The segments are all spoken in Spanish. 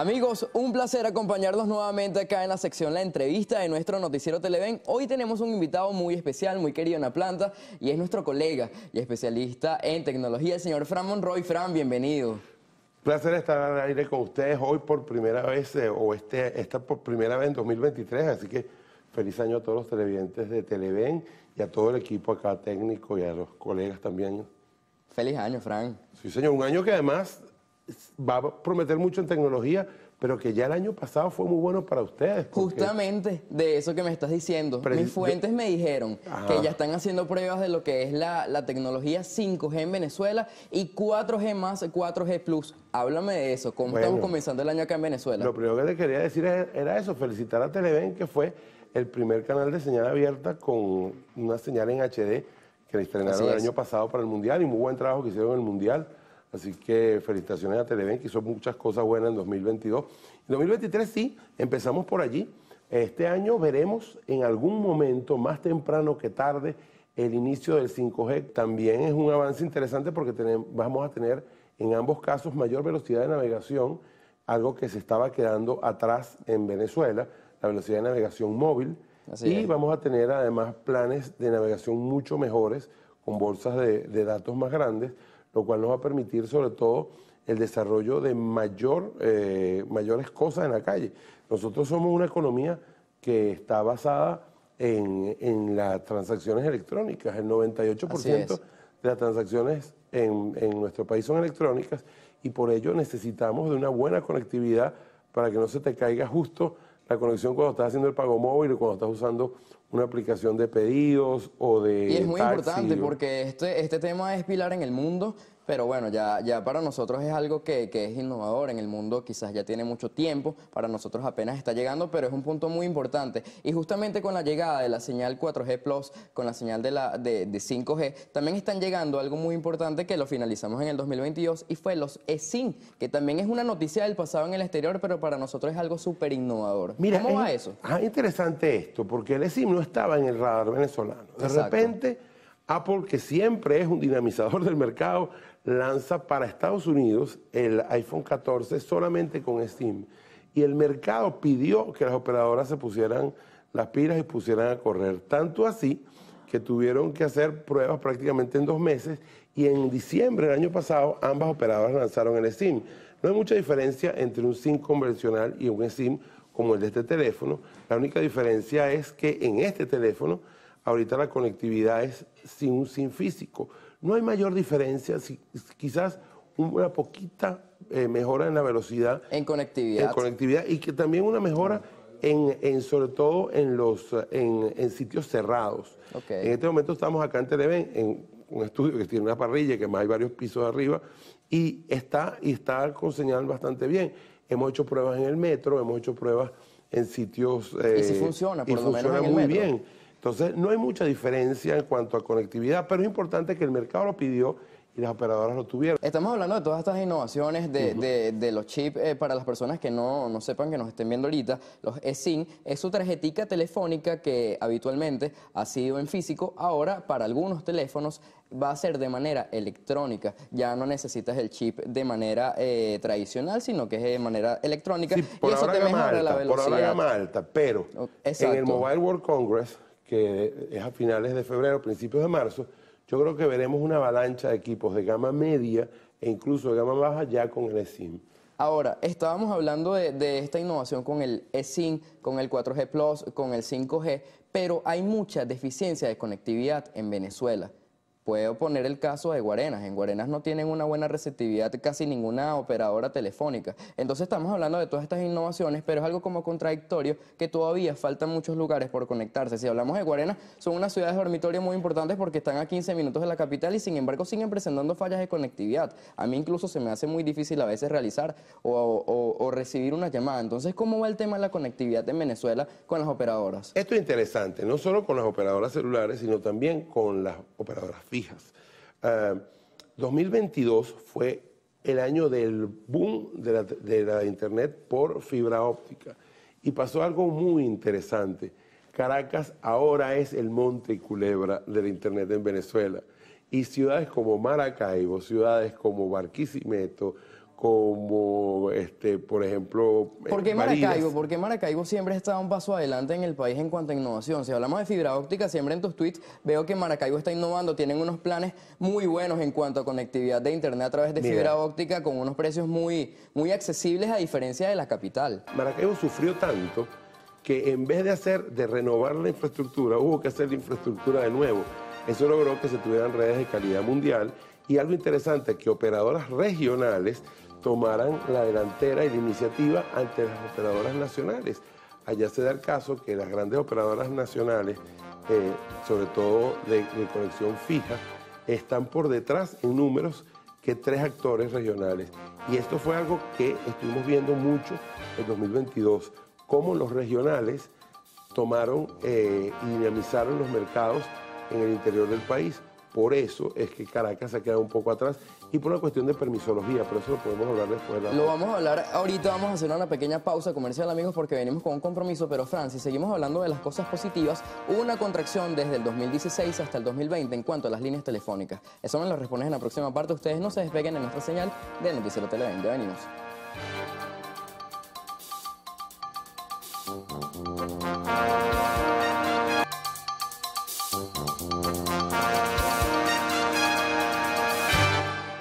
Amigos, un placer acompañarnos nuevamente acá en la sección La Entrevista de nuestro noticiero Televen. Hoy tenemos un invitado muy especial, muy querido en la planta, y es nuestro colega y especialista en tecnología, el señor Fran Monroy. Fran, bienvenido. Placer estar al aire con ustedes hoy por primera vez, eh, o este, esta por primera vez en 2023, así que feliz año a todos los televidentes de Televen y a todo el equipo acá técnico y a los colegas también. Feliz año, Fran. Sí, señor, un año que además va a prometer mucho en tecnología, pero que ya el año pasado fue muy bueno para ustedes. Justamente de eso que me estás diciendo. Mis fuentes me dijeron que ya están haciendo pruebas de lo que es la, tecnología 5G en Venezuela y 4G más 4G Plus. Háblame de eso, cómo estamos comenzando el año acá en Venezuela. Lo primero que te quería decir era eso, felicitar a Televen, que fue el primer canal de señal abierta con una señal en HD que le estrenaron el año pasado para el Mundial y muy buen trabajo que hicieron en el Mundial. Así que felicitaciones a Televen, que hizo muchas cosas buenas en 2022. En 2023 sí, empezamos por allí. Este año veremos en algún momento, más temprano que tarde, el inicio del 5G. También es un avance interesante porque tenemos, vamos a tener en ambos casos mayor velocidad de navegación, algo que se estaba quedando atrás en Venezuela, la velocidad de navegación móvil. y vamos a tener además planes de navegación mucho mejores, con bolsas de datos más grandes lo cual nos va a permitir sobre todo el desarrollo de mayor, eh, mayores cosas en la calle. Nosotros somos una economía que está basada en, las transacciones electrónicas. El 98% de las transacciones en, en nuestro país son electrónicas y por ello necesitamos de una buena conectividad para que no se te caiga justo la conexión cuando estás haciendo el pago móvil o cuando estás usando una aplicación de pedidos o de. Y es muy importante porque este, este tema es pilar en el mundo pero bueno, ya, ya para nosotros es algo que, es innovador en el mundo, quizás ya tiene mucho tiempo, para nosotros apenas está llegando, pero es un punto muy importante. Y justamente con la llegada de la señal 4G Plus, con la señal de, la, de, 5G, también están llegando algo muy importante que lo finalizamos en el 2022 y fue los eSIM, que también es una noticia del pasado en el exterior, pero para nosotros es algo súper innovador. Mira, ¿Cómo va eso? Ah, interesante esto, porque el eSIM no estaba en el radar venezolano. De repente, Apple, que siempre es un dinamizador del mercado, lanza para Estados Unidos el iPhone 14 solamente con Steam. Y el mercado pidió que las operadoras se pusieran las pilas y pusieran a correr. Tanto así que tuvieron que hacer pruebas prácticamente en dos meses y en diciembre del año pasado ambas operadoras lanzaron el SIM. No hay mucha diferencia entre un SIM convencional y un SIM como el de este teléfono. La única diferencia es que en este teléfono ahorita la conectividad es sin un SIM físico. No hay mayor diferencia, quizás una poquita eh, mejora en la velocidad. En conectividad. En conectividad y que también una mejora en, sobre todo en, los, en, sitios cerrados. En este momento estamos acá en Televen, en un estudio que tiene una parrilla, que más hay varios pisos arriba, y está, y está con señal bastante bien. Hemos hecho pruebas en el metro, hemos hecho pruebas en sitios... y si eh, funciona, por lo menos en el muy bien. Entonces, no hay mucha diferencia en cuanto a conectividad, pero es importante que el mercado lo pidió y las operadoras lo tuvieron. Estamos hablando de todas estas innovaciones de, los chips eh, para las personas que no, sepan, que nos estén viendo ahorita. Los eSIM es su tarjetica telefónica que habitualmente ha sido en físico. Ahora, para algunos teléfonos, va a ser de manera electrónica. Ya no necesitas el chip de manera eh, tradicional, sino que es de manera electrónica. por y eso te mejora la velocidad. Por ahora gama alta, pero en el Mobile World Congress que es a finales de febrero, principios de marzo, yo creo que veremos una avalancha de equipos de gama media e incluso de gama baja ya con el eSIM. Ahora, estábamos hablando de, esta innovación con el eSIM, con el 4G Plus, con el 5G, pero hay mucha deficiencia de conectividad en Venezuela. Puedo poner el caso de Guarenas. En Guarenas no tienen una buena receptividad casi ninguna operadora telefónica. Entonces estamos hablando de todas estas innovaciones, pero es algo como contradictorio que todavía faltan muchos lugares por conectarse. Si hablamos de Guarenas, son unas ciudades de dormitorio muy importantes porque están a 15 minutos de la capital y sin embargo siguen presentando fallas de conectividad. A mí incluso se me hace muy difícil a veces realizar o, recibir una llamada. Entonces, ¿cómo va el tema de la conectividad en Venezuela con las operadoras? Esto es interesante, no solo con las operadoras celulares, sino también con las operadoras fijas. 2022 ah, fue el año del boom de la, Internet por fibra óptica. Y pasó algo muy interesante. Caracas ahora es el monte culebra del Internet en Venezuela. Y ciudades como Maracaibo, ciudades como Barquisimeto, como, este, por ejemplo... Eh, ¿Por qué Maracaibo? Porque Maracaibo siempre está un paso adelante en el país en cuanto a innovación. Si hablamos de fibra óptica, siempre en tus tweets veo que Maracaibo está innovando, tienen unos planes muy buenos en cuanto a conectividad de internet a través de fibra óptica con unos precios muy, muy accesibles a diferencia de la capital. Maracaibo sufrió tanto que en vez de hacer, de renovar la infraestructura, hubo que hacer la infraestructura de nuevo. Eso logró que se tuvieran redes de calidad mundial y algo interesante, que operadoras regionales tomaran la delantera y la iniciativa ante las operadoras nacionales. Allá se da el caso que las grandes operadoras nacionales, eh, sobre todo de, conexión fija, están por detrás en números que tres actores regionales. Y esto fue algo que estuvimos viendo mucho en 2022, cómo los regionales tomaron eh, y dinamizaron los mercados en el interior del país. Por eso es que Caracas se ha quedado un poco atrás y por una cuestión de permisología, pero eso lo podemos hablar después. lo vamos a hablar ahorita, vamos a hacer una pequeña pausa comercial, amigos, porque venimos con un compromiso, pero Francis, seguimos hablando de las cosas positivas. Hubo una contracción desde el 2016 hasta el 2020 en cuanto a las líneas telefónicas. Eso me lo respondes en la próxima parte. Ustedes no se despeguen en nuestra señal de Noticiero Televen. Ya venimos.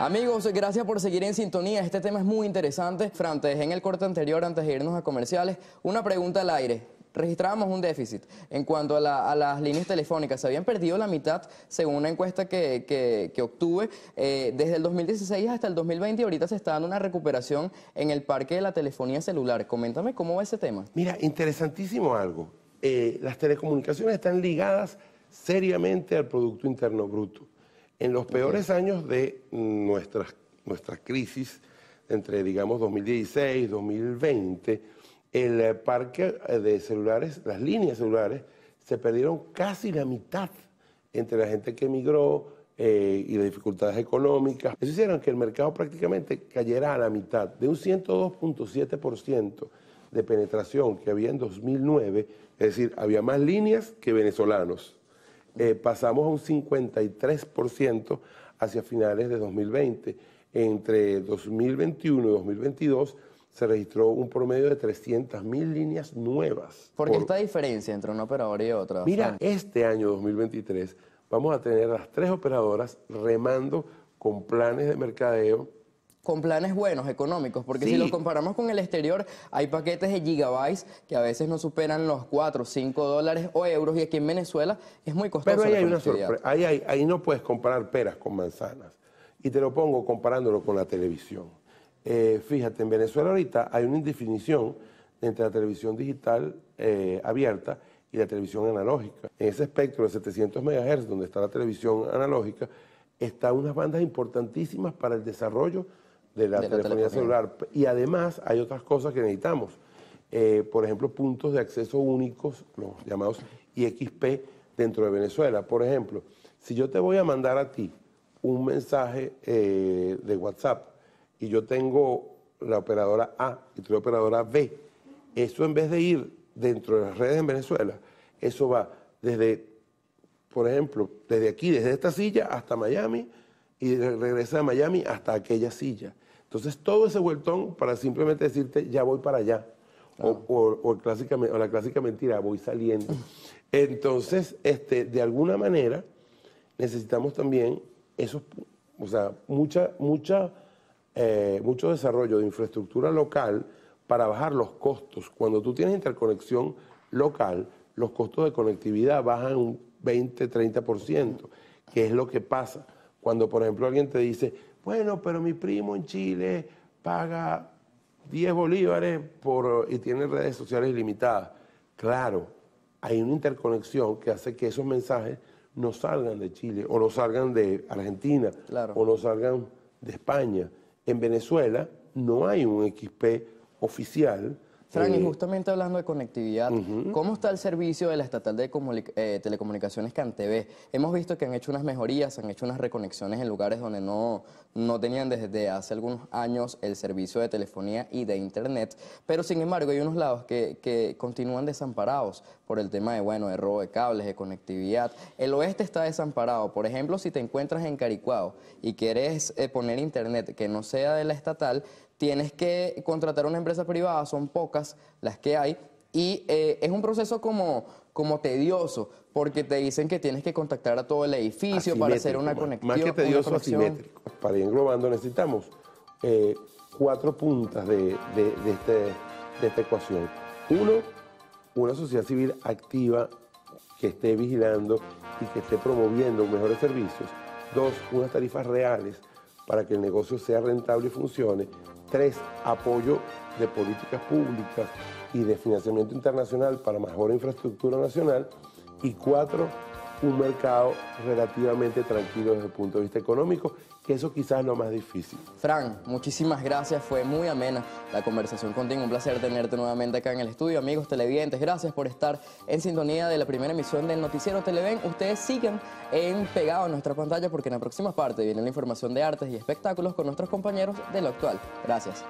Amigos, gracias por seguir en sintonía. Este tema es muy interesante. Fran, en el corte anterior, antes de irnos a comerciales, una pregunta al aire. Registrábamos un déficit en cuanto a, las líneas telefónicas. Se habían perdido la mitad, según una encuesta que, obtuve, eh, desde el 2016 hasta el 2020 y ahorita se está dando una recuperación en el parque de la telefonía celular. Coméntame cómo va ese tema. Mira, interesantísimo algo. Eh, las telecomunicaciones están ligadas seriamente al Producto Interno Bruto. En los peores años de nuestra, nuestra crisis, entre digamos 2016 2020, el parque de celulares, las líneas celulares, se perdieron casi la mitad entre la gente que emigró eh, y las dificultades económicas. Eso hicieron que el mercado prácticamente cayera a la mitad, de un 102.7% de penetración que había en 2009, es decir, había más líneas que venezolanos. Eh, pasamos a un 53% hacia finales de 2020. Entre 2021 y 2022 se registró un promedio de 300 mil líneas nuevas. ¿Por qué esta diferencia entre una operadora y otra? Mira, este año 2023 vamos a tener a las tres operadoras remando con planes de mercadeo con planes buenos, económicos, porque si lo comparamos con el exterior, hay paquetes de gigabytes que a veces no superan los 4, 5 dólares o euros y aquí en Venezuela es muy costoso. Pero ahí hay una sorpresa, ahí, no puedes comparar peras con manzanas. Y te lo pongo comparándolo con la televisión. Eh, fíjate, en Venezuela ahorita hay una indefinición entre la televisión digital eh, abierta y la televisión analógica. En ese espectro de 700 MHz, donde está la televisión analógica, están unas bandas importantísimas para el desarrollo de la, telefonía, celular. Y además hay otras cosas que necesitamos. Eh, por ejemplo, puntos de acceso únicos, los llamados IXP, dentro de Venezuela. Por ejemplo, si yo te voy a mandar a ti un mensaje eh, de WhatsApp y yo tengo la operadora A y tú la operadora B, eso en vez de ir dentro de las redes en Venezuela, eso va desde, por ejemplo, desde aquí, desde esta silla hasta Miami y regresa de Miami hasta aquella silla. Entonces, todo ese vueltón para simplemente decirte, ya voy para allá. O, clásica, o, la clásica mentira, voy saliendo. Entonces, este, de alguna manera, necesitamos también esos, o sea, mucha, mucha, eh, mucho desarrollo de infraestructura local para bajar los costos. Cuando tú tienes interconexión local, los costos de conectividad bajan un 20, 30%, que es lo que pasa cuando, por ejemplo, alguien te dice, bueno, pero mi primo en Chile paga 10 bolívares por, y tiene redes sociales ilimitadas. Claro, hay una interconexión que hace que esos mensajes no salgan de Chile o no salgan de Argentina o no salgan de España. En Venezuela no hay un XP oficial Fran, y justamente hablando de conectividad, ¿cómo está el servicio de la estatal de eh, telecomunicaciones CanTV? Hemos visto que han hecho unas mejorías, han hecho unas reconexiones en lugares donde no, no tenían desde hace algunos años el servicio de telefonía y de internet, pero sin embargo hay unos lados que, que continúan desamparados por el tema de, bueno, de robo de cables, de conectividad. El oeste está desamparado. Por ejemplo, si te encuentras en Caricuao y quieres eh, poner internet que no sea de la estatal, tienes que contratar una empresa privada, son pocas las que hay, y eh, es un proceso como, como tedioso, porque te dicen que tienes que contactar a todo el edificio para hacer una conexión. Más que tedioso, asimétrico. Para ir englobando necesitamos eh, cuatro puntas de, este, de esta ecuación. Uno, una sociedad civil activa que esté vigilando y que esté promoviendo mejores servicios. Dos, unas tarifas reales para que el negocio sea rentable y funcione. Tres, apoyo de políticas públicas y de financiamiento internacional para mejor infraestructura nacional. Y cuatro, un mercado relativamente tranquilo desde el punto de vista económico, que eso quizás es lo más difícil. Fran, muchísimas gracias, fue muy amena la conversación contigo, un placer tenerte nuevamente acá en el estudio. Amigos televidentes, gracias por estar en sintonía de la primera emisión del Noticiero Televen. Ustedes sigan en pegado a nuestra pantalla porque en la próxima parte viene la información de artes y espectáculos con nuestros compañeros de lo actual. Gracias.